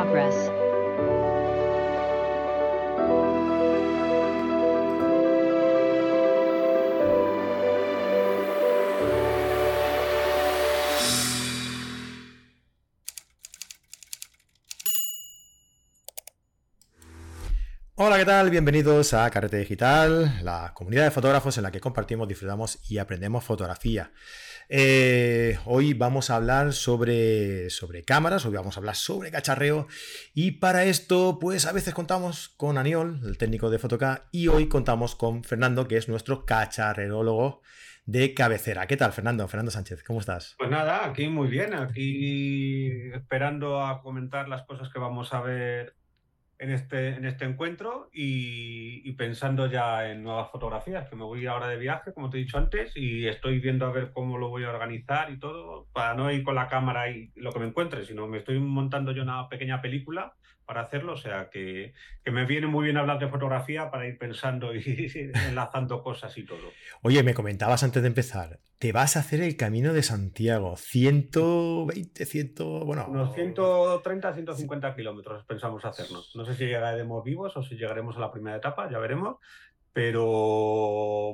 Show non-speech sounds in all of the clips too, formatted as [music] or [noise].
progress. ¿Qué tal? Bienvenidos a Carrete Digital, la comunidad de fotógrafos en la que compartimos, disfrutamos y aprendemos fotografía. Eh, hoy vamos a hablar sobre, sobre cámaras, hoy vamos a hablar sobre cacharreo y para esto pues a veces contamos con Aniol, el técnico de Fotoca, y hoy contamos con Fernando, que es nuestro cacharreólogo de cabecera. ¿Qué tal, Fernando? Fernando Sánchez, ¿cómo estás? Pues nada, aquí muy bien, aquí esperando a comentar las cosas que vamos a ver en este, en este encuentro y, y, pensando ya en nuevas fotografías, que me voy ahora de viaje, como te he dicho antes, y estoy viendo a ver cómo lo voy a organizar y todo, para no ir con la cámara y lo que me encuentre, sino me estoy montando yo una pequeña película para hacerlo, o sea que, que, me viene muy bien hablar de fotografía para ir pensando y [laughs] enlazando cosas y todo. Oye, me comentabas antes de empezar, te vas a hacer el Camino de Santiago, 120, 100, bueno... Unos 130, 150 kilómetros pensamos hacernos. No sé si llegaremos vivos o si llegaremos a la primera etapa, ya veremos pero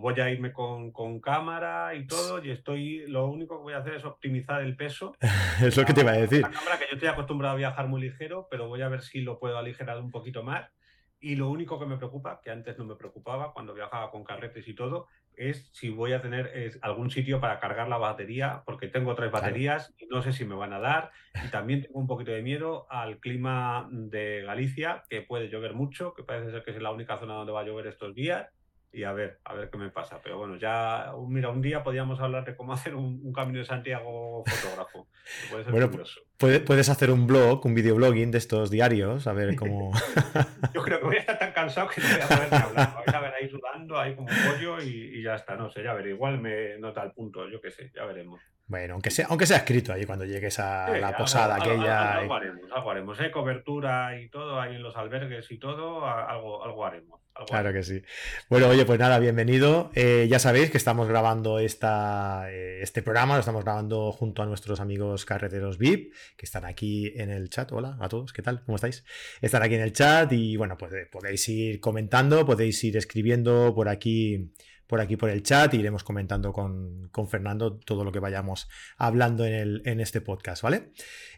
voy a irme con, con, cámara y todo y estoy lo único que voy a hacer es optimizar el peso. [laughs] Es lo que te iba a decir. la cámara que yo estoy acostumbrado a viajar muy ligero pero voy a ver si lo puedo aligerar un poquito más. Y lo único que me preocupa que antes no me preocupaba cuando viajaba con carretes y todo es si voy a tener es, algún sitio para cargar la batería porque tengo tres baterías claro. y no sé si me van a dar y también tengo un poquito de miedo al clima de Galicia que puede llover mucho que parece ser que es la única zona donde va a llover estos días y a ver, a ver qué me pasa. Pero bueno, ya, mira, un día podríamos hablar de cómo [laughs] hacer un, un camino de Santiago fotógrafo. Puede ser bueno, puede, puedes hacer un blog, un videoblogging de estos diarios, a ver cómo. [laughs] Yo creo que voy a estar tan cansado que no voy a poder ni hablar. Voy a ver sudando, ahí como pollo y, y, ya está, no sé, ya veré. Igual me nota el punto, yo qué sé, ya veremos. Bueno, aunque sea, aunque sea escrito ahí cuando llegues a sí, la posada algo, aquella. Algo, algo, haremos, algo haremos, ¿eh? Cobertura y todo, ahí en los albergues y todo, algo, algo haremos. Claro haremos. que sí. Bueno, oye, pues nada, bienvenido. Eh, ya sabéis que estamos grabando esta, eh, este programa, lo estamos grabando junto a nuestros amigos carreteros VIP, que están aquí en el chat. Hola a todos, ¿qué tal? ¿Cómo estáis? Están aquí en el chat y bueno, pues podéis ir comentando, podéis ir escribiendo por aquí por aquí por el chat y iremos comentando con, con Fernando todo lo que vayamos hablando en, el, en este podcast, ¿vale?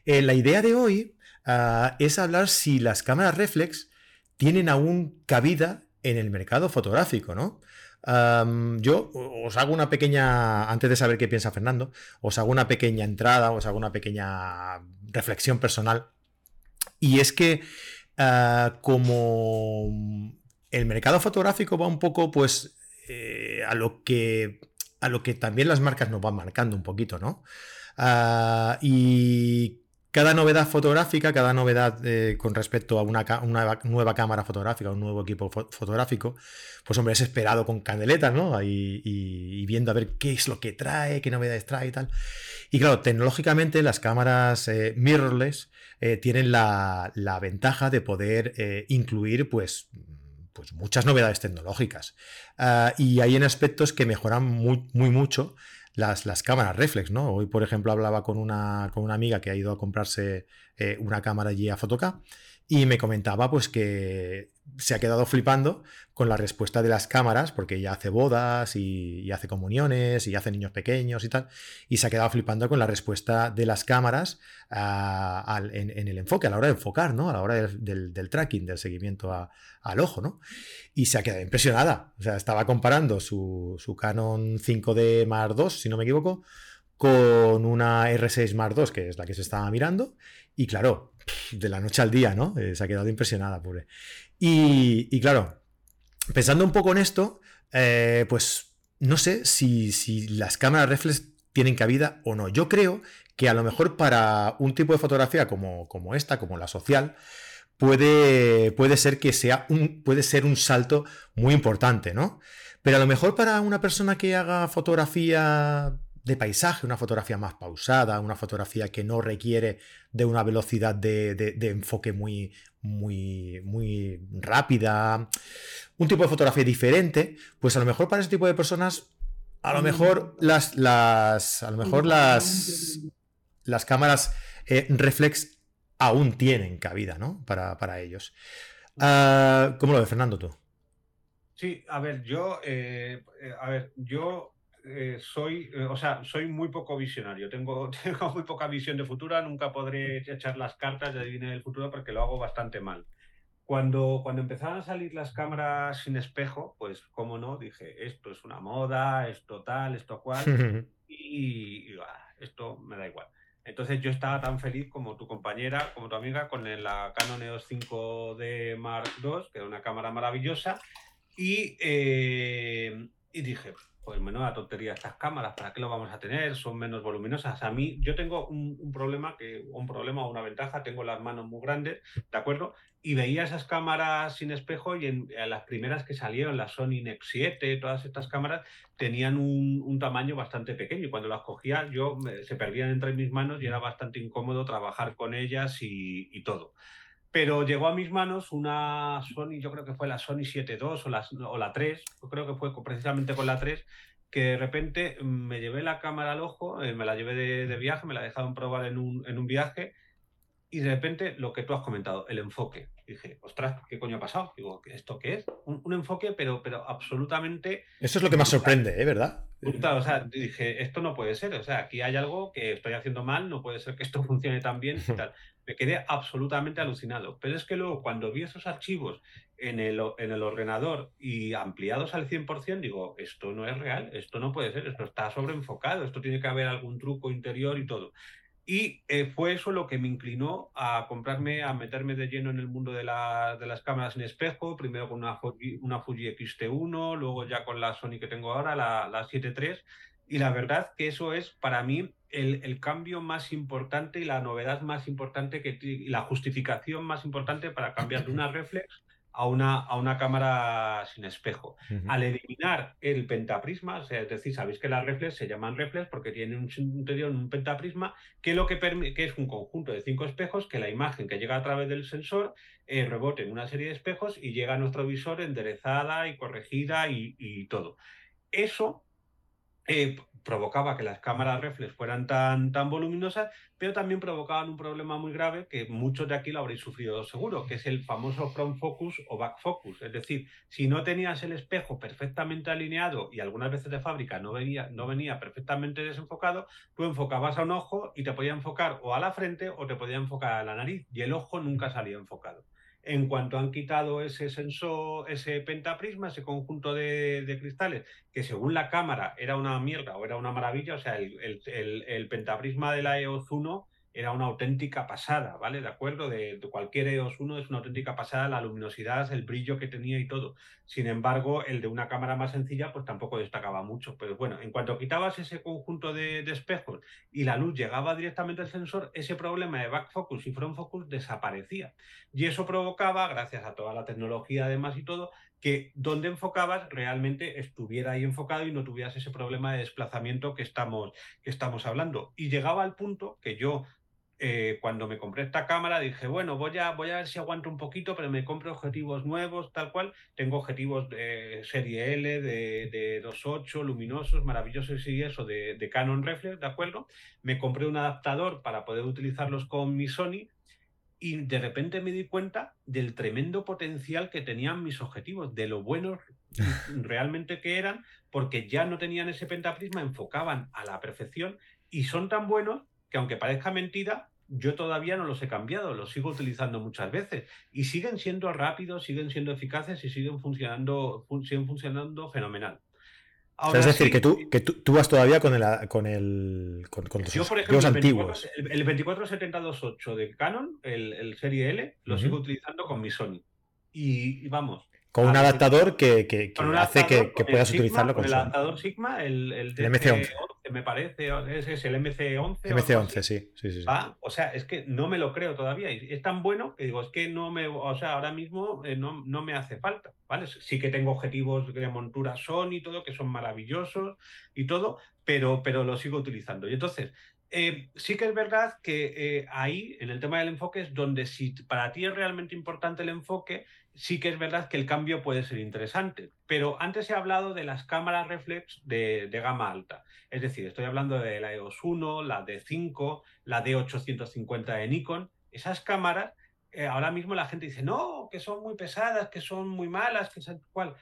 Eh, la idea de hoy uh, es hablar si las cámaras reflex tienen aún cabida en el mercado fotográfico, ¿no? Yo os hago una pequeña, antes de saber qué piensa Fernando, os hago una pequeña entrada, os hago una pequeña reflexión personal. Y es que uh, como el mercado fotográfico va un poco, pues, eh, a lo que a lo que también las marcas nos van marcando un poquito, ¿no? Uh, y cada novedad fotográfica, cada novedad eh, con respecto a una, nueva cámara fotográfica, un nuevo equipo fo fotográfico, pues hombre, es esperado con candeletas, ¿no? Y, viendo a ver qué es lo que trae, qué novedades trae y tal. Y claro, tecnológicamente las cámaras eh, mirrorless tienen la, ventaja de poder incluir, pues, pues muchas novedades tecnológicas. Uh, y hay en aspectos que mejoran muy, muy mucho las, las, cámaras reflex, ¿no? Hoy, por ejemplo, hablaba con una, con una amiga que ha ido a comprarse eh, una cámara allí a Fotoca y me comentaba pues que se ha quedado flipando con la respuesta de las cámaras, porque ella hace bodas y, hace comuniones y hace niños pequeños y tal, y se ha quedado flipando con la respuesta de las cámaras al, en, el enfoque, a la hora de enfocar, ¿no? A la hora del, tracking, del seguimiento al ojo, ¿no? Y se ha quedado impresionada. O sea, estaba comparando su, su Canon 5D Mark II, si no me equivoco, con una R6 Mark II, que es la que se estaba mirando, y claro, de la noche al día, ¿no? Eh, se ha quedado impresionada, pobre. Y, claro, pensando un poco en esto, eh, pues no sé si, si, las cámaras reflex tienen cabida o no. Yo creo que a lo mejor para un tipo de fotografía como, como esta, como la social, puede, puede ser que sea un, puede ser un salto muy importante, ¿no? Pero a lo mejor para una persona que haga fotografía de paisaje, una fotografía más pausada, una fotografía que no requiere de una velocidad de, de, enfoque muy, muy, muy rápida, un tipo de fotografía diferente, pues a lo mejor para ese tipo de personas, a lo mejor las, las, a lo mejor las, las cámaras eh, reflex aún tienen cabida, ¿no? Para, ellos. Ah, ¿Cómo lo ves, Fernando, tú? Sí, a ver, yo, eh, eh, a ver, yo eh, soy, o sea, soy muy poco visionario. Tengo, [laughs] tengo muy poca visión de futuro. Nunca podré echar las cartas de adivinar el futuro porque lo hago bastante mal. Cuando, cuando empezaron a salir las cámaras sin espejo, pues, cómo no, dije, esto es una moda, esto tal, esto cual, [laughs] y, esto me da igual. Entonces yo estaba tan feliz como tu compañera, como tu amiga, con la Canon EOS 5D Mark II, que era una cámara maravillosa, y, eh, y dije, pues menuda tontería estas cámaras, ¿para qué lo vamos a tener? Son menos voluminosas. A mí, yo tengo un, problema, que, un problema o una ventaja, tengo las manos muy grandes, ¿de acuerdo? Y veía esas cámaras sin espejo y en, las primeras que salieron, la Sony Nex 7, todas estas cámaras, tenían un, tamaño bastante pequeño y cuando las cogía yo se perdían entre mis manos y era bastante incómodo trabajar con ellas y, y todo pero llegó a mis manos una Sony, yo creo que fue la Sony 7.2 o la, o la 3, yo creo que fue precisamente con la 3, que de repente me llevé la cámara al ojo, eh, me la llevé de, viaje, me la dejaron probar en un, en un viaje y de repente lo que tú has comentado, el enfoque. dije, ostras, ¿qué coño ha pasado? Digo, ¿esto qué es? Un, enfoque, pero, pero absolutamente. Eso es lo que más sorprende, ¿eh? ¿verdad? o sea, dije, esto no puede ser. O sea, aquí hay algo que estoy haciendo mal, no puede ser que esto [laughs] funcione tan bien y tal. Me quedé absolutamente alucinado. Pero es que luego, cuando vi esos archivos en el, en el ordenador y ampliados al 100%, digo, esto no es real, esto no puede ser, esto está sobreenfocado, esto tiene que haber algún truco interior y todo. Y eh, fue eso lo que me inclinó a comprarme, a meterme de lleno en el mundo de, de las cámaras en espejo, primero con una Fuji, una Fuji XT1, luego ya con la Sony que tengo ahora, la, la 7 III. Y la verdad que eso es para mí el, el, cambio más importante y la novedad más importante que, y la justificación más importante para cambiar de una [laughs] reflex a una, a una cámara sin espejo. Al eliminar el pentaprisma, es decir, sabéis que las reflex se llaman reflex porque tienen un interior un pentaprisma que, lo que, que es un conjunto de cinco espejos que la imagen que llega a través del sensor eh, rebote en una serie de espejos y llega a nuestro visor enderezada y corregida y, y todo. Eso eh, provocaba que las cámaras reflex fueran tan, tan voluminosas, pero también provocaban un problema muy grave que muchos de aquí lo habréis sufrido seguro, que es el famoso front focus o back focus. Es decir, si no tenías el espejo perfectamente alineado y algunas veces de fábrica no venía, no venía perfectamente desenfocado, tú enfocabas a un ojo y te podía enfocar o a la frente o te podía enfocar a la nariz y el ojo nunca salía enfocado en cuanto han quitado ese sensor, ese pentaprisma, ese conjunto de, cristales, que según la cámara era una mierda o era una maravilla, o sea, el, el, el pentaprisma de la EOS 1 era una auténtica pasada, ¿vale? De acuerdo, de, cualquier EOS 1 es una auténtica pasada, la luminosidad, el brillo que tenía y todo. Sin embargo, el de una cámara más sencilla, pues tampoco destacaba mucho. Pero bueno, en cuanto quitabas ese conjunto de, espejos y la luz llegaba directamente al sensor, ese problema de back focus y front focus desaparecía. Y eso provocaba, gracias a toda la tecnología además y todo, que donde enfocabas realmente estuviera ahí enfocado y no tuvieras ese problema de desplazamiento que estamos, que estamos hablando. Y llegaba al punto que yo eh, cuando me compré esta cámara dije, bueno, voy a, voy a ver si aguanto un poquito, pero me compro objetivos nuevos, tal cual. Tengo objetivos de serie L, de, de 2.8, luminosos, maravillosos y eso, de, de Canon Reflex, ¿de acuerdo? Me compré un adaptador para poder utilizarlos con mi Sony y de repente me di cuenta del tremendo potencial que tenían mis objetivos, de lo buenos [laughs] realmente que eran, porque ya no tenían ese pentaprisma, enfocaban a la perfección y son tan buenos que aunque parezca mentira, yo todavía no los he cambiado, los sigo utilizando muchas veces y siguen siendo rápidos, siguen siendo eficaces y siguen funcionando, siguen funcionando fenomenal. es decir, que, tú, que tú, vas todavía con el con el con, los, Yo, por ejemplo, el antiguos. el, 24-72-8 de Canon, el, Serie L, lo sigo utilizando con mi Sony. y vamos, con un adaptador que, hace que, puedas utilizarlo con, el adaptador Sigma, el, el, MC11. me parece, es, el MC11. MC11, sí, sí, sí, o sea, es que no me lo creo todavía. Es tan bueno que digo, es que no me, o sea, ahora mismo eh, no, no, me hace falta, ¿vale? Sí que tengo objetivos de montura Sony y todo, que son maravillosos y todo, pero, pero lo sigo utilizando. Y entonces, eh, sí que es verdad que eh, ahí, en el tema del enfoque, es donde si para ti es realmente importante el enfoque, sí que es verdad que el cambio puede ser interesante. Pero antes he hablado de las cámaras reflex de, gama alta. Es decir, estoy hablando de la EOS 1, la D5, la D850 de Nikon, esas cámaras, eh, ahora mismo la gente dice, no, que son muy pesadas, que son muy malas, que cual.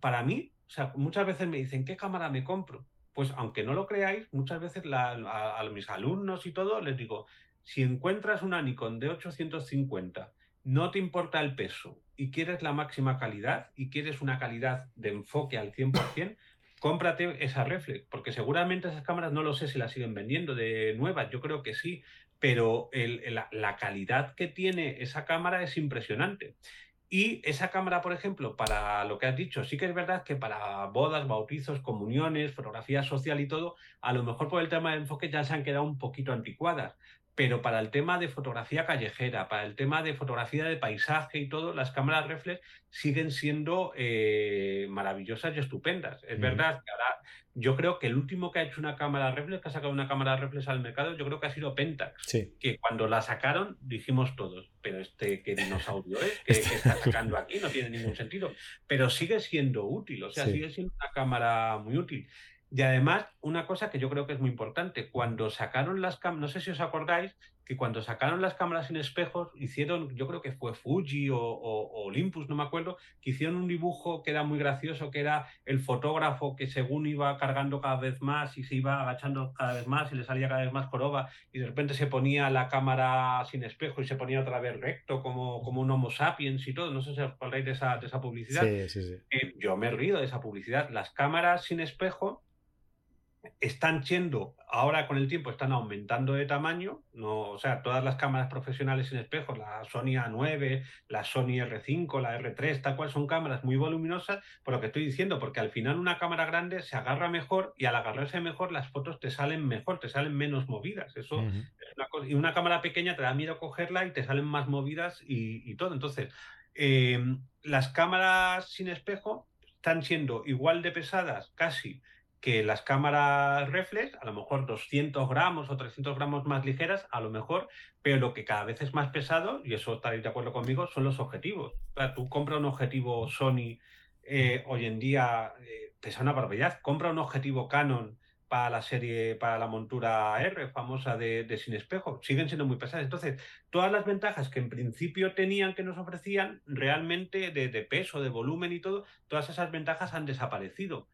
Para mí, muchas veces me dicen, ¿qué cámara me compro? Pues aunque no lo creáis, muchas veces a, mis alumnos y todo les digo, si encuentras una Nikon de 850, no te importa el peso y quieres la máxima calidad y quieres una calidad de enfoque al 100%, cómprate esa reflex, porque seguramente esas cámaras no lo sé si las siguen vendiendo de nuevas, yo creo que sí, pero la, calidad que tiene esa cámara es impresionante. Y esa cámara, por ejemplo, para lo que has dicho, sí que es verdad que para bodas, bautizos, comuniones, fotografía social y todo, a lo mejor por el tema de enfoque ya se han quedado un poquito anticuadas pero para el tema de fotografía callejera, para el tema de fotografía de paisaje y todo, las cámaras reflex siguen siendo eh, maravillosas y estupendas. Es verdad que ahora yo creo que el último que ha hecho una cámara reflex, que ha sacado una cámara reflex al mercado, yo creo que ha sido Pentax. Que cuando la sacaron dijimos todos, pero este qué dinosaurio es, que, está [laughs] sacando aquí, no tiene ningún sentido. Pero sigue siendo útil, o sea, sigue siendo una cámara muy útil. Y además, una cosa que yo creo que es muy importante, cuando sacaron las cámaras, no sé si os acordáis, que cuando sacaron las cámaras sin espejos, hicieron, yo creo que fue Fuji o, Olympus, no me acuerdo, que hicieron un dibujo que era muy gracioso, que era el fotógrafo que según iba cargando cada vez más y se iba agachando cada vez más y le salía cada vez más joroba y de repente se ponía la cámara sin espejo y se ponía otra vez recto como, como un Homo sapiens y todo. No sé si os acordáis de esa, de esa publicidad. Sí, sí, sí. Eh, yo me río de esa publicidad. Las cámaras sin espejo están yendo, ahora con el tiempo están aumentando de tamaño, no, o sea, todas las cámaras profesionales sin espejos, la Sony A9, la Sony R5, la R3, tal cual son cámaras muy voluminosas, por lo que estoy diciendo, porque al final una cámara grande se agarra mejor y al agarrarse mejor las fotos te salen mejor, te salen menos movidas. Eso una cosa, y una cámara pequeña te da miedo cogerla y te salen más movidas y, todo. Entonces, em, las cámaras sin espejo están siendo igual de pesadas, casi, que las cámaras reflex, a lo mejor 200 gramos o 300 gramos más ligeras, a lo mejor, pero lo que cada vez es más pesado, y eso estaréis de acuerdo conmigo, son los objetivos. tú compras un objetivo Sony eh, hoy en día, eh, pesa una barbaridad. Compra un objetivo Canon para la serie, para la montura R famosa de, sin espejo, siguen siendo muy pesadas. Entonces, todas las ventajas que en principio tenían que nos ofrecían, realmente de, de peso, de volumen y todo, todas esas ventajas han desaparecido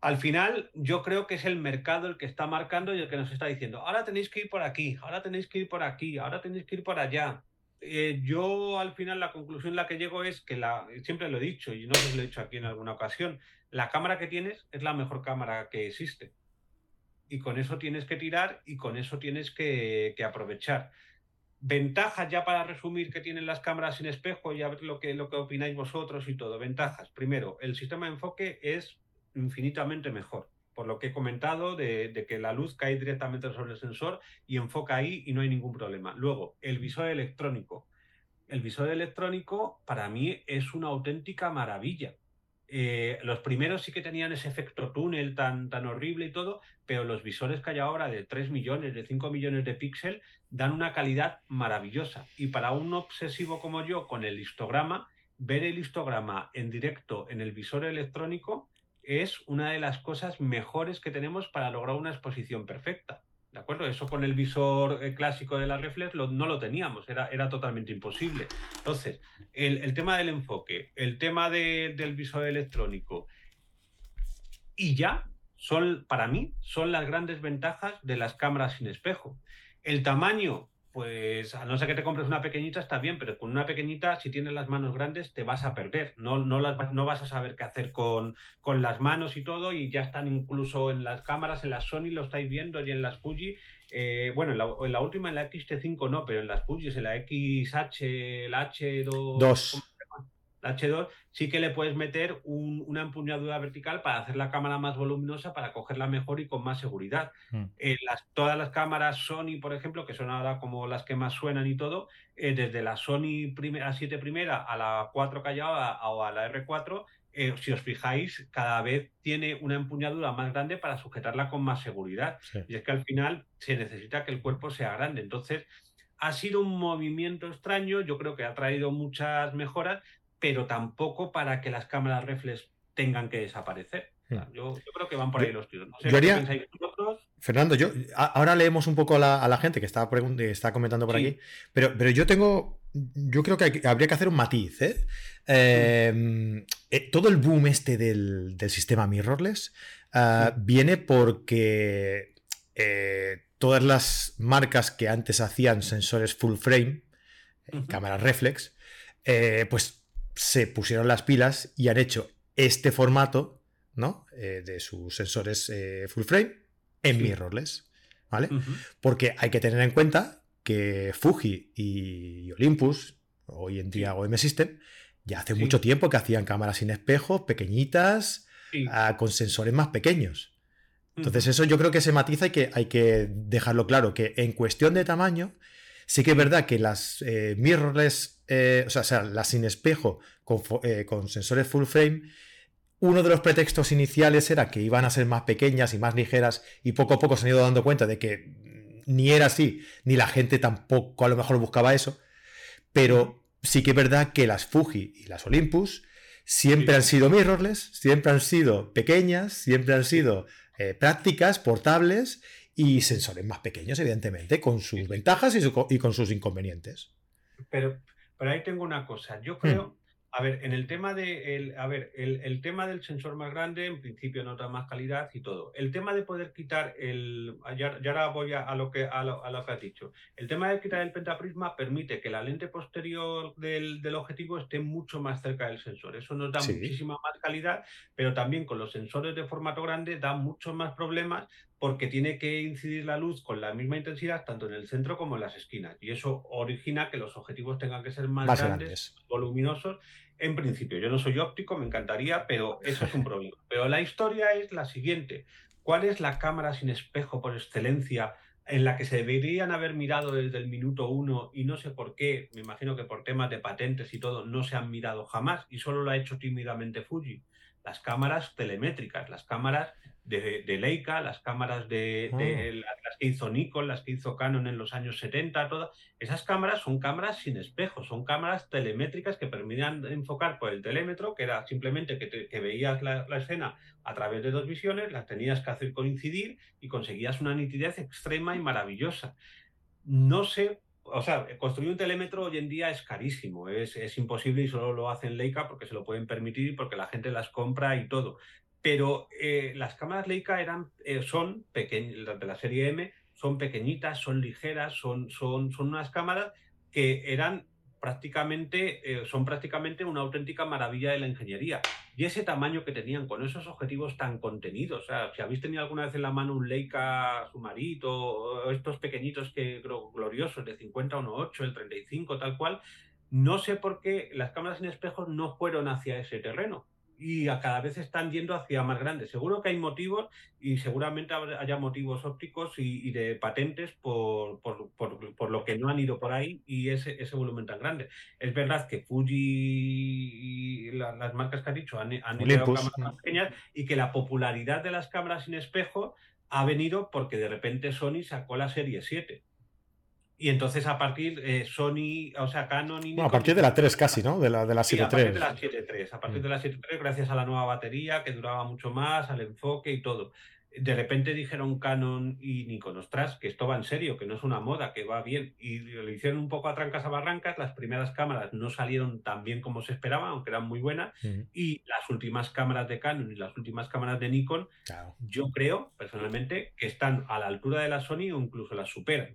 al final yo creo que es el mercado el que está marcando y el que nos está diciendo, ahora tenéis que ir por aquí, ahora tenéis que ir por aquí, ahora tenéis que ir por allá. Eh, yo al final la conclusión la que llego es que la, siempre lo he dicho y no os lo he dicho aquí en alguna ocasión, la cámara que tienes es la mejor cámara que existe. Y con eso tienes que tirar y con eso tienes que, aprovechar. Ventajas ya para resumir que tienen las cámaras sin espejo y a ver lo que, lo que opináis vosotros y todo. Ventajas. Primero, el sistema de enfoque es infinitamente mejor. Por lo que he comentado de, que la luz cae directamente sobre el sensor y enfoca ahí y no hay ningún problema. Luego, el visor electrónico. El visor electrónico para mí es una auténtica maravilla. Eh, los primeros sí que tenían ese efecto túnel tan, tan horrible y todo, pero los visores que hay ahora de 3 millones, de 5 millones de píxeles, dan una calidad maravillosa. Y para un obsesivo como yo con el histograma, ver el histograma en directo en el visor electrónico es una de las cosas mejores que tenemos para lograr una exposición perfecta. ¿De acuerdo? Eso con el visor eh, clásico de la reflex no lo teníamos, era, era totalmente imposible. Entonces, el, tema del enfoque, el tema del visor electrónico y ya son, para mí, son las grandes ventajas de las cámaras sin espejo. El tamaño, pues a no ser que te compres una pequeñita está bien, pero con una pequeñita, si tienes las manos grandes, te vas a perder. No, no, las, no vas a saber qué hacer con, con las manos y todo, y ya están incluso en las cámaras, en las Sony lo estáis viendo y en las Fuji. Eh, bueno, en la, en la, última, en la XT5 no, pero en las Fuji, en la XH, la H2. La H2 sí que le puedes meter una empuñadura vertical para hacer la cámara más voluminosa, para cogerla mejor y con más seguridad. Mm. Eh, las, todas las cámaras Sony, por ejemplo, que son ahora como las que más suenan y todo, eh, desde la Sony primera, 7 primera a la 4 callada o a la R4, eh, si os fijáis, cada vez tiene una empuñadura más grande para sujetarla con más seguridad. Y es que al final se necesita que el cuerpo sea grande. Entonces, ha sido un movimiento extraño, yo creo que ha traído muchas mejoras, pero tampoco para que las cámaras reflex tengan que desaparecer. Hmm. yo, creo que van por ahí los tiros. yo, haría, Fernando, yo ahora leemos un poco a la, gente que está, está comentando por aquí, pero, pero yo tengo, yo creo que habría que hacer un matiz. ¿eh? Em, eh, todo el boom este del, sistema mirrorless ah, viene porque eh, todas las marcas que antes hacían sensores full frame, cámaras reflex, pues se pusieron las pilas y han hecho este formato ¿no? de sus sensores full frame en mirrorless, ¿vale? Porque hay que tener en cuenta que Fuji y Olympus, hoy en día OM System, ya hace mucho tiempo que hacían cámaras sin espejos, pequeñitas, ah, con sensores más pequeños. Entonces, eso yo creo que se matiza y que hay que dejarlo claro, que en cuestión de tamaño, sí que es verdad que las eh, mirrorless, eh, o, sea, las sin espejo con, eh, con sensores full frame, uno de los pretextos iniciales era que iban a ser más pequeñas y más ligeras y poco a poco se han ido dando cuenta de que ni era así, ni la gente tampoco a lo mejor buscaba eso, pero sí que es verdad que las Fuji y las Olympus siempre han sido mirrorless, siempre han sido pequeñas, siempre han sido prácticas, portables y sensores más pequeños, evidentemente, con sus ventajas y, con sus inconvenientes. Pero, pero ahí tengo una cosa, yo creo... Hmm. A ver, en el tema de el, a ver, el, tema del sensor más grande, en principio nota más calidad y todo. El tema de poder quitar el. Ya, ahora voy a, lo que a lo, que has dicho. El tema de quitar el pentaprisma permite que la lente posterior del, objetivo esté mucho más cerca del sensor. Eso nos da muchísima más calidad, pero también con los sensores de formato grande da muchos más problemas porque tiene que incidir la luz con la misma intensidad tanto en el centro como en las esquinas. Y eso origina que los objetivos tengan que ser más, grandes, voluminosos. En principio, yo no soy óptico, me encantaría, pero [laughs] eso es un problema. Pero la historia es la siguiente. ¿Cuál es la cámara sin espejo por excelencia en la que se deberían haber mirado desde el minuto uno y no sé por qué, me imagino que por temas de patentes y todo, no se han mirado jamás y solo lo ha hecho tímidamente Fuji? Las cámaras telemétricas, las cámaras de, Leica, las cámaras de, ah. las, que hizo Nikon, las que hizo Canon en los años 70, todas esas cámaras son cámaras sin espejo, son cámaras telemétricas que permitían enfocar por el telémetro, que era simplemente que, veías la, escena a través de dos visiones, las tenías que hacer coincidir y conseguías una nitidez extrema y maravillosa. No sé o sea, construir un telémetro hoy en día es carísimo, es, es, imposible y solo lo hacen Leica porque se lo pueden permitir y porque la gente las compra y todo pero eh, las cámaras Leica eran, eh, son pequeñas, las de la serie M, son pequeñitas, son ligeras, son, son, son unas cámaras que eran prácticamente, eh, son prácticamente una auténtica maravilla de la ingeniería. Y ese tamaño que tenían con esos objetivos tan contenidos, o sea, si habéis tenido alguna vez en la mano un Leica Sumarito, estos pequeñitos que gloriosos de 50 1.8, el 35, tal cual, no sé por qué las cámaras sin espejos no fueron hacia ese terreno y a cada vez están yendo hacia más grandes. Seguro que hay motivos y seguramente haya motivos ópticos y, de patentes por, por, lo que no han ido por ahí y ese, ese volumen tan grande. Es verdad que Fuji y las marcas que has dicho han, han ido cámaras más pequeñas y que la popularidad de las cámaras sin espejo ha venido porque de repente Sony sacó la serie 7 y entonces a partir eh, Sony, o sea, Canon y... A partir de la 3 casi, ¿no? De la, de la 7.3. a partir de la 7.3. A partir mm. de la 7.3, gracias a la nueva batería que duraba mucho más, al enfoque y todo. De repente dijeron Canon y Nikon, ostras, que esto va en serio, que no es una moda, que va bien. Y lo hicieron un poco a trancas a barrancas. Las primeras cámaras no salieron tan bien como se esperaba, aunque eran muy buenas. Y las últimas cámaras de Canon y las últimas cámaras de Nikon, yo creo, personalmente, que están a la altura de la Sony o incluso las superan.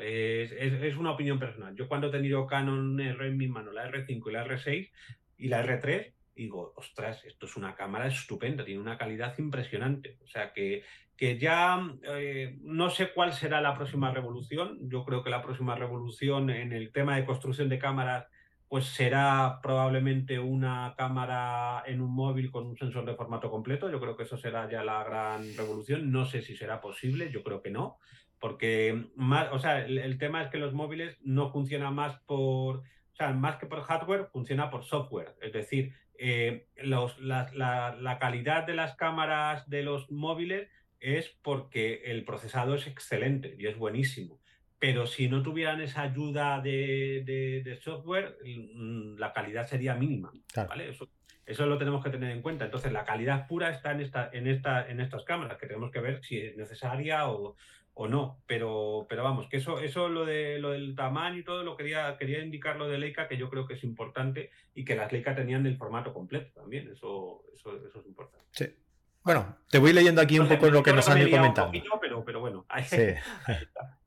Es, una opinión personal. Yo cuando he tenido Canon R en mi mano, la R5 y la R6 y la R3, digo, ostras, esto es una cámara estupenda, tiene una calidad impresionante. O sea que, que ya eh, no sé cuál será la próxima revolución. Yo creo que la próxima revolución en el tema de construcción de cámaras pues será probablemente una cámara en un móvil con un sensor de formato completo. Yo creo que eso será ya la gran revolución. No sé si será posible, yo creo que no porque más, o sea, el, tema es que los móviles no funcionan más por, o sea, más que por hardware, funciona por software. Es decir, eh, los, la, la, calidad de las cámaras de los móviles es porque el procesado es excelente y es buenísimo. Pero si no tuvieran esa ayuda de, de, software, mm, la calidad sería mínima. ¿vale? Eso, Eso lo tenemos que tener en cuenta. Entonces, la calidad pura está en, esta, en, esta, en estas cámaras, que tenemos que ver si es necesaria o, o no. Pero, pero vamos, que eso, eso lo, de, lo del tamaño y todo, lo quería, quería indicar lo de Leica, que yo creo que es importante y que las Leica tenían el formato completo también. Eso, eso, eso es importante. Sí. Bueno, te voy leyendo aquí un poco lo que nos han ido comentando. pero, pero bueno, [laughs] ahí, sí. está.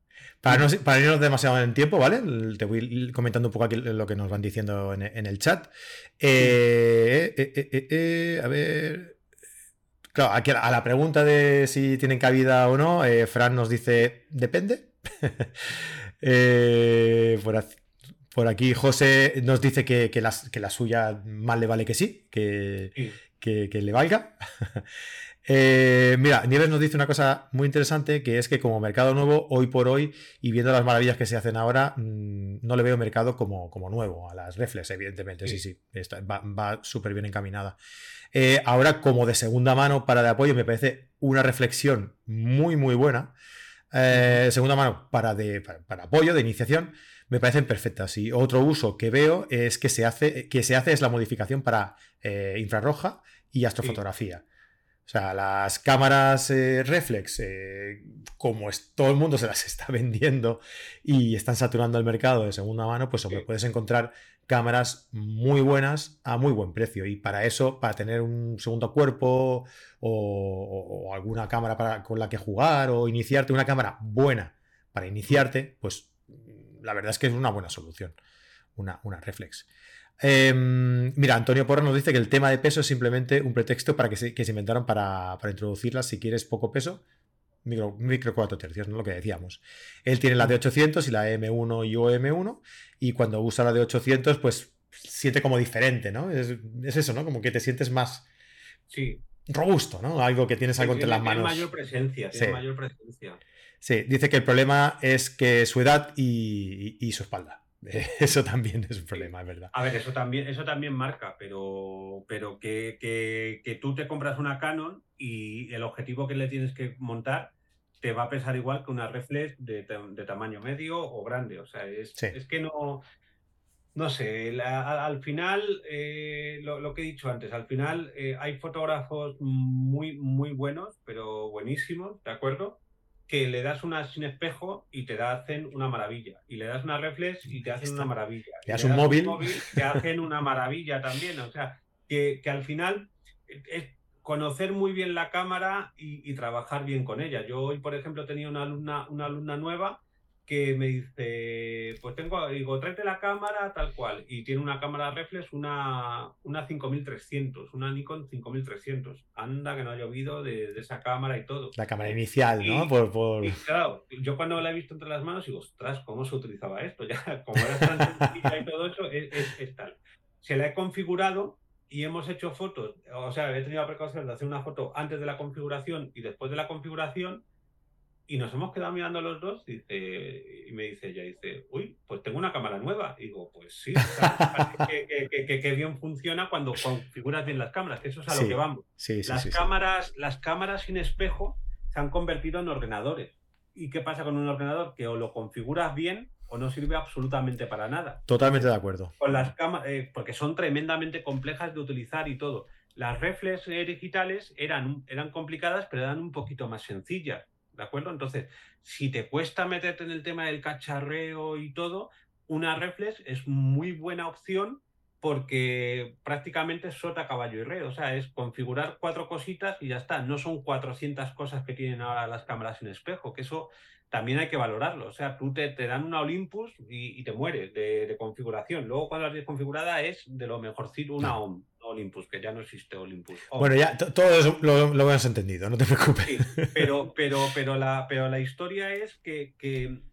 Para no, para irnos demasiado en tiempo, ¿vale? Te voy comentando un poco aquí lo que nos van diciendo en, el chat. Eh, eh, eh, a ver. Claro, aquí a la pregunta de si tienen cabida o no, Fran nos dice, depende. [laughs] por, aquí José nos dice que, que, la suya más le vale que sí, que, que le valga. Eh, mira, Nieves nos dice una cosa muy interesante, que es que como mercado nuevo, hoy por hoy, y viendo las maravillas que se hacen ahora, mm, no le veo mercado como, como nuevo a las reflex, evidentemente, sí, sí, va, súper bien encaminada. Eh, ahora, como de segunda mano para de apoyo, me parece una reflexión muy, muy buena. Eh, segunda mano para, de, para, apoyo, de iniciación, me parecen perfectas. Y otro uso que veo es que se hace, que se hace es la modificación para infrarroja y astrofotografía. O sea, las cámaras eh, reflex, eh, como es, todo el mundo se las [laughs] está vendiendo y están saturando el mercado de segunda mano, pues hombre, puedes encontrar cámaras muy buenas a muy buen precio. Y para eso, para tener un segundo cuerpo o, alguna cámara con la que jugar o iniciarte, una cámara buena para iniciarte, pues la verdad es que es una buena solución, una, una reflex. Em, mira, Antonio Porra nos dice que el tema de peso es simplemente un pretexto para que se, que se inventaron para, introducirlas si quieres poco peso. Micro, micro 4 tercios, ¿no? Lo que decíamos. Él tiene la de 800 y la M1 y OM1 y cuando usa la de 800 pues siente como diferente, ¿no? Es, eso, ¿no? Como que te sientes más sí. robusto, ¿no? Algo que tienes algo entre las manos. Tiene mayor presencia, tiene mayor presencia. Sí, dice que el problema es que su edad y su espalda. [laughs] Eso también es un problema, es verdad. A ver, eso también, eso también marca, pero, pero que, que, tú te compras una Canon y el objetivo que le tienes que montar te va a pesar igual que una reflex de, tamaño medio o grande. O sea, es, es que no. No sé, al final, eh, lo, que he dicho antes, al final eh, hay fotógrafos muy, muy buenos, pero buenísimos, ¿de acuerdo? Que le das una sin espejo y te hacen una maravilla. Y le das una reflex y te hacen una maravilla. Le das un móvil. te hacen una maravilla también. O sea, que, al final es conocer muy bien la cámara y, y, trabajar bien con ella. Yo hoy, por ejemplo, tenía una alumna, una alumna nueva que me dice, pues tengo, digo, tráete la cámara tal cual, y tiene una cámara reflex, una, una 5300, una Nikon 5300. Anda que no ha llovido de, esa cámara y todo. La cámara inicial, ¿no? Por, por... claro, yo cuando la he visto entre las manos digo, ostras, ¿cómo se utilizaba esto? [laughs] Ya, como era tan y todo eso, es, tal. Se la he configurado y hemos hecho fotos, o sea, he tenido la precaución de hacer una foto antes de la configuración y después de la configuración y nos hemos quedado mirando los dos dice, y me dice ella, dice, uy, pues tengo una cámara nueva. Y digo, pues sí, que, bien funciona cuando configuras bien las cámaras, que eso es a lo que vamos. las, cámaras, las cámaras sin espejo se han convertido en ordenadores. ¿Y qué pasa con un ordenador? Que o lo configuras bien o no sirve absolutamente para nada. Totalmente de acuerdo. Con las cámaras, eh, porque son tremendamente complejas de utilizar y todo. Las reflex digitales eran, eran complicadas, pero eran un poquito más sencillas ¿de acuerdo? Entonces, si te cuesta meterte en el tema del cacharreo y todo, una reflex es muy buena opción porque prácticamente es sota, caballo y rey. O sea, es configurar cuatro cositas y ya está. No son 400 cosas que tienen ahora las cámaras en espejo, que eso también hay que valorarlo. O sea, tú te, dan una Olympus y, te mueres de, configuración. Luego, cuando la tienes configurada, es de lo mejorcito una OM. Olympus, que ya no existe Olympus. Bueno, ya todo eso lo, hemos entendido, no te preocupes. pero, [laughs] pero, pero, la, pero la historia es que,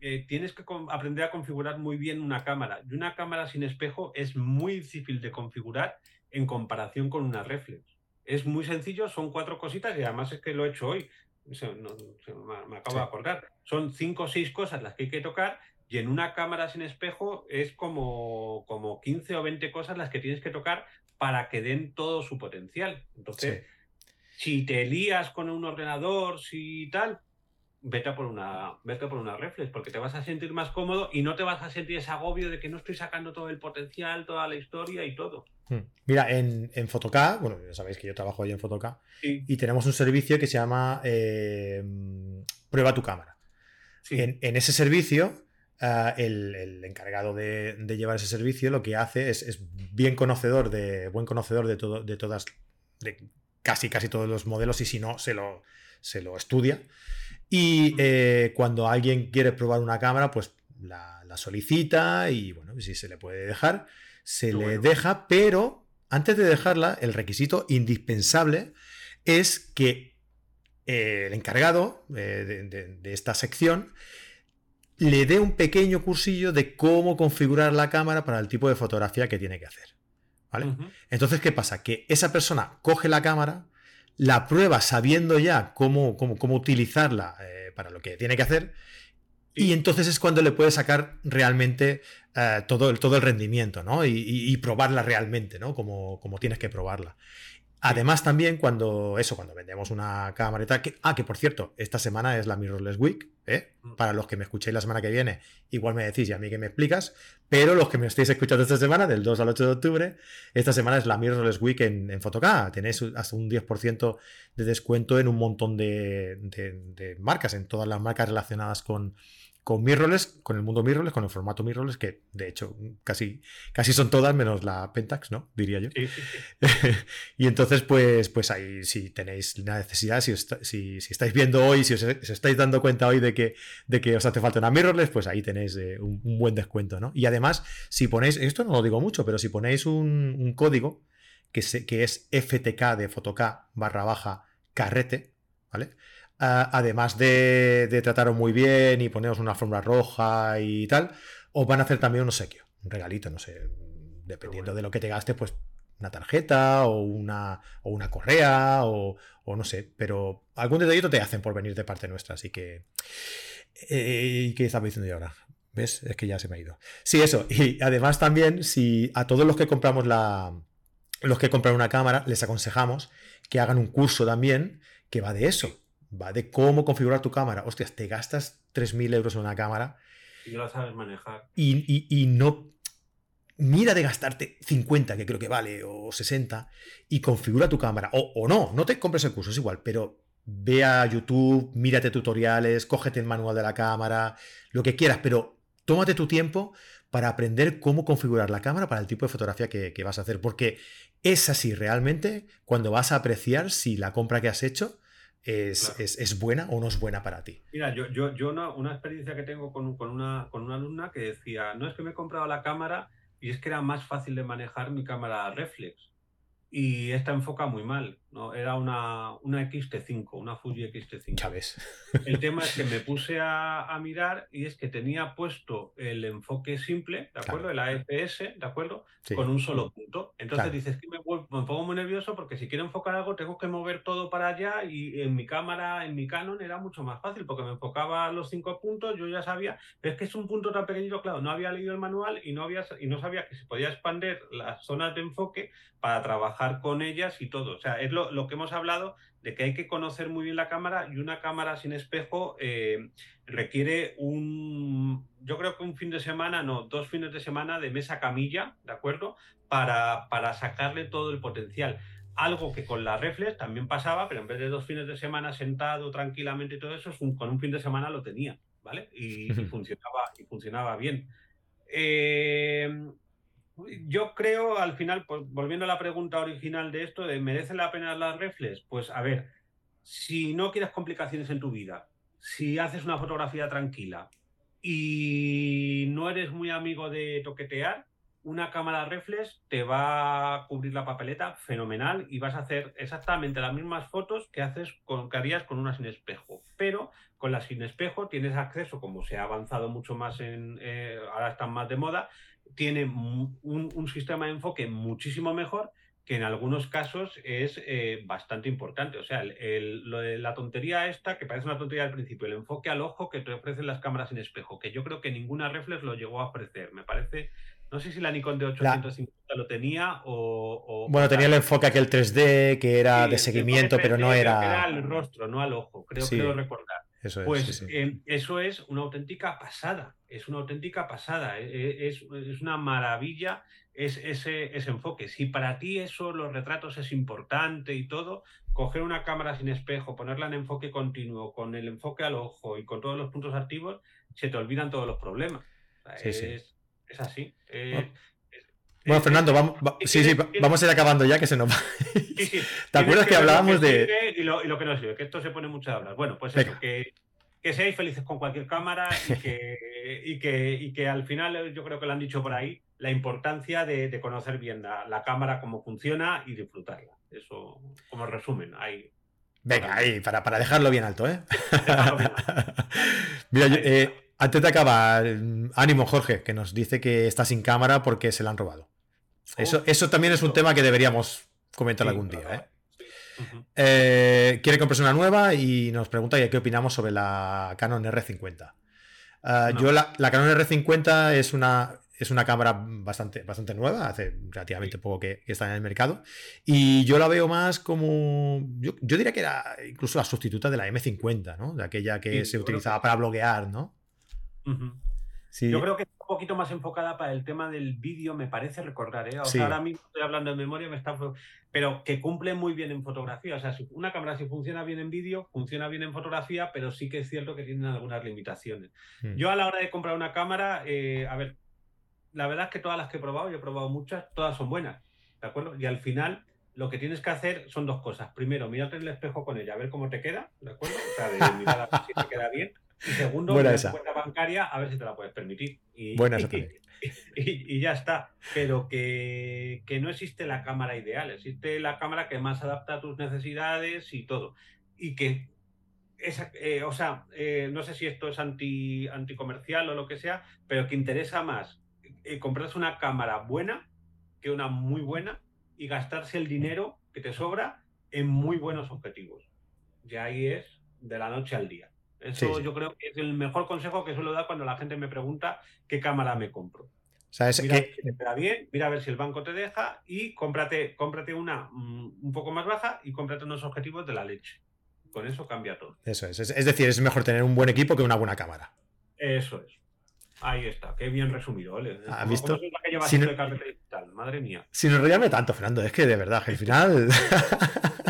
eh, tienes que aprender a configurar muy bien una cámara. Y una cámara sin espejo es muy difícil de configurar en comparación con una reflex. Es muy sencillo, son cuatro cositas y además es que lo he hecho hoy. me, acabo de acordar. Son cinco o seis cosas las que hay que tocar y en una cámara sin espejo es como, como 15 o 20 cosas las que tienes que tocar para que den todo su potencial. Entonces, si te lías con un ordenador, si tal, vete por una, vete por una reflex, porque te vas a sentir más cómodo y no te vas a sentir ese agobio de que no estoy sacando todo el potencial, toda la historia y todo. Hmm. Mira, en, en bueno, ya sabéis que yo trabajo ahí en Photocad, y tenemos un servicio que se llama eh, Prueba tu cámara. En, ese servicio, ah, el, encargado de, llevar ese servicio lo que hace es, bien conocedor de, buen conocedor de todo, de todas, de casi casi todos los modelos, y si no, se lo, se lo estudia. Y eh, cuando alguien quiere probar una cámara, pues la, solicita y bueno, si se le puede dejar, se le deja, pero antes de dejarla, el requisito indispensable es que eh, el encargado eh, de, esta sección le dé un pequeño cursillo de cómo configurar la cámara para el tipo de fotografía que tiene que hacer. ¿Vale? Entonces, ¿qué pasa? Que esa persona coge la cámara, la prueba sabiendo ya cómo, cómo, utilizarla eh, para lo que tiene que hacer. Y entonces es cuando le puede sacar realmente eh, todo, el, todo el rendimiento, ¿no? Y, probarla realmente, ¿no? Como, como tienes que probarla. Además, también cuando eso, cuando vendemos una cámara y tal, que, ah, que por cierto, esta semana es la Mirrorless Week, ¿eh? Mm. Para los que me escuchéis la semana que viene, igual me decís y a mí que me explicas, pero los que me estéis escuchando esta semana, del 2 al 8 de octubre, esta semana es la Mirrorless Week en, en Tenéis hasta un 10% de descuento en un montón de marcas, en todas las marcas relacionadas con, con mirrorless, con el mundo mirrorless, con el formato mirrorless, que de hecho casi, casi son todas menos la Pentax, ¿no? Diría yo. [laughs] y entonces, pues, pues ahí si tenéis la necesidad, si, si, estáis viendo hoy, si os, estáis dando cuenta hoy de que, de que os hace falta una mirrorless, pues ahí tenéis eh, un, buen descuento, ¿no? Y además, si ponéis, esto no lo digo mucho, pero si ponéis un, código que, que es FTK de Fotok barra baja carrete, ¿vale? Además de, trataros muy bien y poneros una alfombra roja y tal, os van a hacer también un obsequio, un regalito, no sé, dependiendo de lo que te gastes, pues una tarjeta o una, o una correa o, no sé, pero algún detallito te hacen por venir de parte nuestra, así que... Eh, ¿Qué estaba diciendo yo ahora? ¿Ves? Es que ya se me ha ido. Sí, eso. Y además también, si a todos los que compramos la... Los que compran una cámara, les aconsejamos que hagan un curso también que va de eso va de cómo configurar tu cámara. Hostias, te gastas 3.000 euros en una cámara. Y no la sabes manejar. Y, no. Mira de gastarte 50, que creo que vale, o 60, y configura tu cámara. O, no, no te compres el curso, es igual, pero ve a YouTube, mírate tutoriales, cógete el manual de la cámara, lo que quieras, pero tómate tu tiempo para aprender cómo configurar la cámara para el tipo de fotografía que, que vas a hacer. Porque es así realmente cuando vas a apreciar si la compra que has hecho es, buena o no es buena para ti. Mira, yo, yo, yo una, experiencia que tengo con, una, con una alumna que decía, no es que me he comprado la cámara y es que era más fácil de manejar mi cámara reflex. Y esta enfoca muy mal. ¿No? Era una, una XT5, una Fuji XT5. Ya ves. [laughs] El tema es que me puse a, mirar y es que tenía puesto el enfoque simple, ¿de acuerdo? El AFS, ¿de acuerdo? Con un solo punto. Entonces dices que me, me, pongo muy nervioso porque si quiero enfocar algo tengo que mover todo para allá y en mi cámara, en mi Canon era mucho más fácil porque me enfocaba los cinco puntos, yo ya sabía, pero es que es un punto tan pequeñito, claro, no había leído el manual y no, había, y no sabía que se podía expandir las zonas de enfoque para trabajar con ellas y todo. O sea, es lo lo, que hemos hablado de que hay que conocer muy bien la cámara y una cámara sin espejo eh, requiere un, yo creo que un fin de semana, no, dos fines de semana de mesa camilla, ¿de acuerdo? Para, para sacarle todo el potencial. Algo que con la reflex también pasaba, pero en vez de dos fines de semana sentado tranquilamente y todo eso, con un fin de semana lo tenía, ¿vale? Y, funcionaba, y funcionaba bien. Eh, yo creo, al final, pues, volviendo a la pregunta original de esto, ¿merece la pena las reflex? Pues a ver, si no quieres complicaciones en tu vida, si haces una fotografía tranquila y no eres muy amigo de toquetear, una cámara reflex te va a cubrir la papeleta fenomenal y vas a hacer exactamente las mismas fotos que haces con que harías con una sin espejo. Pero con la sin espejo tienes acceso, como se ha avanzado mucho más en, eh, ahora están más de moda, tiene un, sistema de enfoque muchísimo mejor que en algunos casos es eh, bastante importante. O sea, lo de la tontería esta, que parece una tontería al principio, el enfoque al ojo que te ofrecen las cámaras en espejo, que yo creo que ninguna reflex lo llegó a ofrecer. Me parece, no sé si la Nikon de 850 lo tenía o, Bueno, tenía el enfoque aquel 3D que era de seguimiento, pero no era... Era al rostro, no al ojo, creo que lo recordar. Eso es. Pues eh, eso es una auténtica pasada, es una auténtica pasada, e, e, es, es, una maravilla es, ese, ese, enfoque. Si para ti eso, los retratos es importante y todo, coger una cámara sin espejo, ponerla en enfoque continuo, con el enfoque al ojo y con todos los puntos activos, se te olvidan todos los problemas. es, es, así. Bueno, Fernando, vamos, sí, sí, vamos a ir acabando ya que se nos va. [laughs] ¿Te acuerdas que, hablábamos de. Y lo, y lo, que no sirve, que esto se pone mucho a hablar. Bueno, pues eso, que, que, seáis felices con cualquier cámara y [laughs] que, y que, y que al final, yo creo que lo han dicho por ahí, la importancia de, conocer bien la, cámara, cómo funciona y disfrutarla. Eso, como resumen, ahí. Venga, ahí, para, para dejarlo bien alto, ¿eh? [laughs] Mira, eh, antes de acabar, ánimo Jorge, que nos dice que está sin cámara porque se la han robado. Eso, eso también es un tema que deberíamos comentar algún día. ¿eh? ¿eh? quiere comprarse una nueva y nos pregunta qué opinamos sobre la Canon R50. Ah, yo la, la, Canon R50 es una, es una cámara bastante, bastante nueva, hace relativamente poco que, está en el mercado. Y yo la veo más como. Yo, diría que era incluso la sustituta de la M50, ¿no? De aquella que se utilizaba para bloguear, ¿no? Yo creo que está un poquito más enfocada para el tema del vídeo, me parece recordar, ¿eh? O sea, ahora mismo estoy hablando de memoria, me está... pero que cumple muy bien en fotografía. O sea, una cámara si funciona bien en vídeo, funciona bien en fotografía, pero sí que es cierto que tienen algunas limitaciones. Hmm. Yo a la hora de comprar una cámara, eh, a ver, la verdad es que todas las que he probado, yo he probado muchas, todas son buenas, ¿de acuerdo? Y al final lo que tienes que hacer son dos cosas. Primero, mirarte en el espejo con ella, a ver cómo te queda, ¿de acuerdo? O sea, de mirar a ver si te queda bien. Y segundo, Buena esa. cuenta bancaria, a ver si te la puedes permitir. Y, Buena [laughs] y, y, ya está. Pero que, que, no existe la cámara ideal, existe la cámara que más adapta a tus necesidades y todo. Y que, esa, eh, o sea, eh, no sé si esto es anti, anticomercial o lo que sea, pero que interesa más eh, comprarse una cámara buena que una muy buena y gastarse el dinero que te sobra en muy buenos objetivos. Y ahí es de la noche al día. Eso yo creo que es el mejor consejo que suelo dar cuando la gente me pregunta qué cámara me compro. mira si te queda bien, mira a ver si el banco te deja y cómprate, cómprate una mm, un poco más baja y cómprate unos objetivos de la leche. Con eso cambia todo. Eso es. Es decir, es mejor tener un buen equipo que una buena cámara. Eso es. Ahí está, qué bien resumido, ¿vale? ¿Has visto? Si no... Madre mía. Sin enrollarme tanto, Fernando, es que de verdad, al final. [laughs]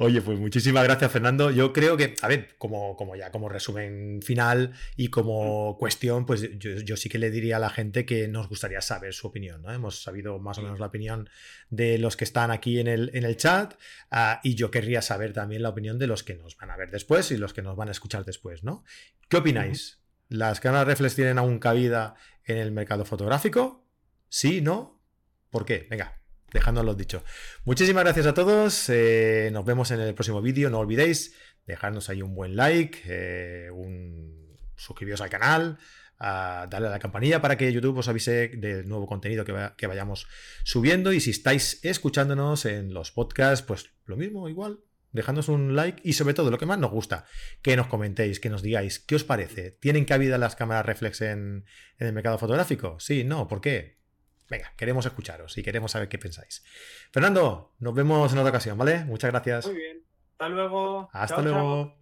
Oye, pues muchísimas gracias, Fernando. Yo creo que, a ver, como, como ya como resumen final y como mm. cuestión, pues yo, sí que le diría a la gente que nos gustaría saber su opinión, ¿no? Hemos sabido más o menos la opinión de los que están aquí en el, en el chat ah, y yo querría saber también la opinión de los que nos van a ver después y los que nos van a escuchar después, ¿no? ¿Qué opináis? ¿Las cámaras reflex tienen aún cabida en el mercado fotográfico? ¿Sí? ¿No? ¿Por qué? Venga, dejándolos dicho. Muchísimas gracias a todos. Eh, nos vemos en el próximo vídeo. No olvidéis dejarnos ahí un buen like, eh, un... suscribiros al canal, darle a la campanilla para que YouTube os avise del nuevo contenido que, que, vayamos subiendo. Y si estáis escuchándonos en los podcasts, pues lo mismo, igual. Dejándonos un like y sobre todo lo que más nos gusta, que nos comentéis, que nos digáis qué os parece. ¿Tienen cabida las cámaras reflex en, en el mercado fotográfico? Sí, no, ¿por qué? Venga, queremos escucharos y queremos saber qué pensáis. Fernando, nos vemos en otra ocasión, ¿vale? Muchas gracias. Muy bien. Hasta luego. Hasta luego.